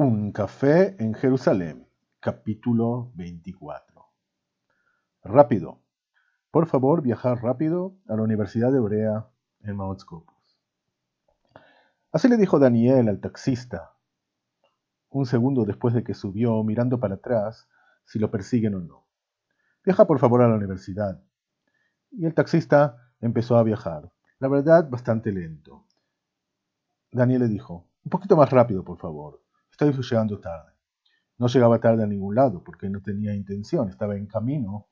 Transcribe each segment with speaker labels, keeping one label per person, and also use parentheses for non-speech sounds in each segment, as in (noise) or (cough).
Speaker 1: Un café en Jerusalén, capítulo 24. Rápido. Por favor, viajar rápido a la Universidad Hebrea en Mount Scopus. Así le dijo Daniel al taxista, un segundo después de que subió, mirando para atrás, si lo persiguen o no. Viaja por favor a la universidad. Y el taxista empezó a viajar, la verdad bastante lento. Daniel le dijo, un poquito más rápido, por favor. Estoy llegando tarde. No llegaba tarde a ningún lado porque no tenía intención. Estaba en camino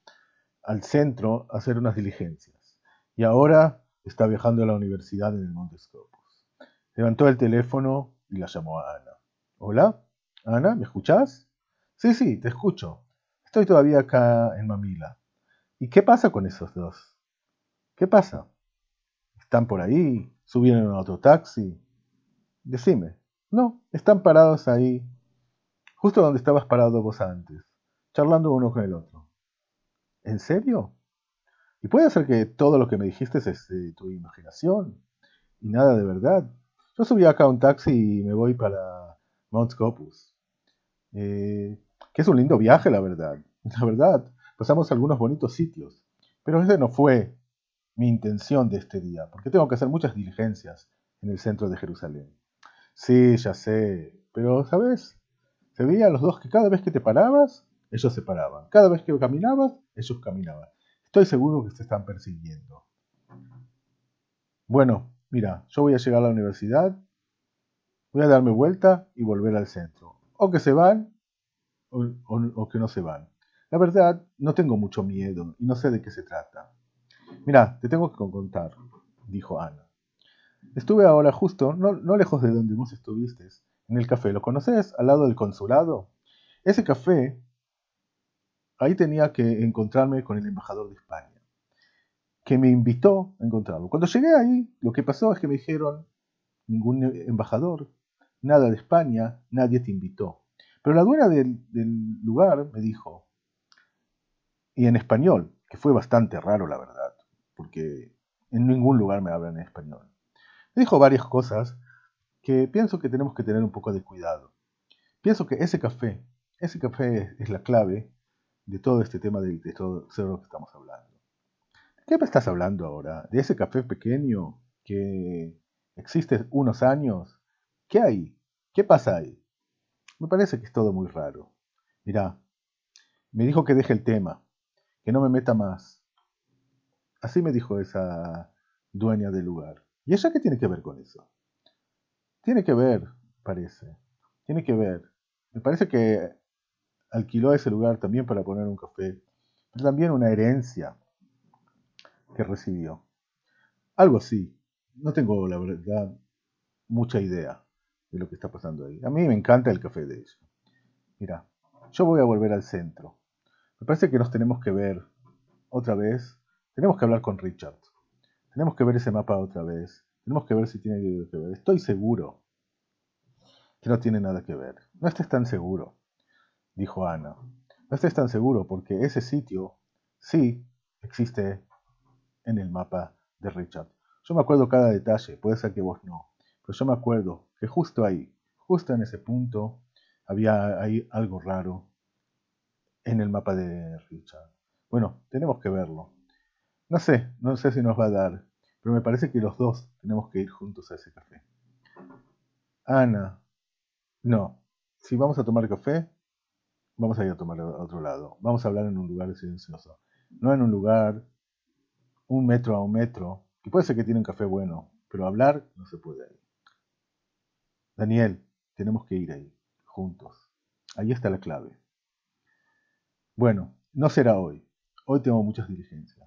Speaker 1: al centro a hacer unas diligencias. Y ahora está viajando a la universidad en el Monte Scopus. Levantó el teléfono y la llamó a Ana. Hola, Ana, ¿me escuchás? Sí, sí, te escucho. Estoy todavía acá en Mamila. ¿Y qué pasa con esos dos? ¿Qué pasa? ¿Están por ahí? ¿Subieron a otro taxi? Decime. No, están parados ahí, justo donde estabas parado vos antes, charlando uno con el otro. ¿En serio? ¿Y puede ser que todo lo que me dijiste es de tu imaginación y nada de verdad? Yo subí acá un taxi y me voy para Mount Scopus. Eh, que es un lindo viaje, la verdad. (laughs) La verdad, pasamos algunos bonitos sitios. Pero ese no fue mi intención de este día, porque tengo que hacer muchas diligencias en el centro de Jerusalén. Sí, ya sé. Pero, ¿sabes? Se veía los dos que cada vez que te parabas, ellos se paraban. Cada vez que caminabas, ellos caminaban. Estoy seguro que te están persiguiendo. Bueno, mira, yo voy a llegar a la universidad, voy a darme vuelta y volver al centro. O que se van o, o que no se van. La verdad, no tengo mucho miedo y no sé de qué se trata. Mira, te tengo que contar, dijo Ana. Estuve ahora justo, no, lejos de donde vos estuviste, en el café. ¿Lo conoces? Al lado del consulado. Ese café, ahí tenía que encontrarme con el embajador de España, que me invitó a encontrarlo. Cuando llegué ahí, lo que pasó es que me dijeron, ningún embajador, nada de España, nadie te invitó. Pero la dueña del, del lugar me dijo, y en español, que fue bastante raro la verdad, porque en ningún lugar me hablan en español dijo varias cosas que pienso que tenemos que tener un poco de cuidado. Pienso que ese café, ese café es, la clave de todo este tema de, todo, lo que estamos hablando. ¿De qué me estás hablando ahora? ¿De ese café pequeño que existe unos años? ¿Qué hay? ¿Qué pasa ahí? Me parece que es todo muy raro. Mirá, me dijo que deje el tema, que no me meta más. Así me dijo esa dueña del lugar. ¿Y ella qué tiene que ver con eso? Tiene que ver, parece. Tiene que ver. Me parece que alquiló ese lugar también para poner un café, pero también una herencia que recibió. Algo así. No tengo, la verdad, mucha idea de lo que está pasando ahí. A mí me encanta el café de ella. Mira, yo voy a volver al centro. Me parece que nos tenemos que ver otra vez. Tenemos que hablar con Richard. Tenemos que ver ese mapa otra vez. Tenemos que ver si tiene que ver. Estoy seguro que no tiene nada que ver. No estés tan seguro, dijo Ana. No estés tan seguro porque ese sitio sí existe en el mapa de Richard. Yo me acuerdo cada detalle, puede ser que vos no, pero yo me acuerdo que justo ahí, justo en ese punto, había ahí algo raro en el mapa de Richard. Bueno, tenemos que verlo. No sé, no sé si nos va a dar, pero me parece que los dos tenemos que ir juntos a ese café. Ana, no, si vamos a tomar café, vamos a ir a tomar a otro lado. Vamos a hablar en un lugar silencioso. No en un lugar, un metro a un metro, que puede ser que tiene un café bueno, pero hablar no se puede ahí. Daniel, tenemos que ir ahí, juntos. Ahí está la clave. Bueno, no será hoy. Hoy tengo muchas diligencias.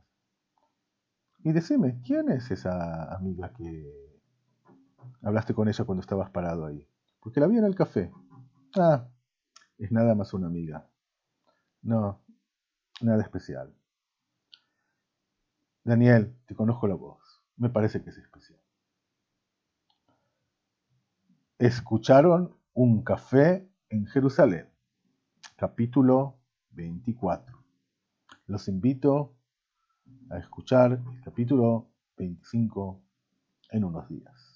Speaker 1: Y decime, ¿quién es esa amiga que hablaste con ella cuando estabas parado ahí? Porque la vi en el café. Ah, es nada más una amiga. No, nada especial. Daniel, te conozco la voz. Me parece que es especial. Escucharon un café en Jerusalén, capítulo 24. Los invito a escuchar el capítulo 25 en unos días.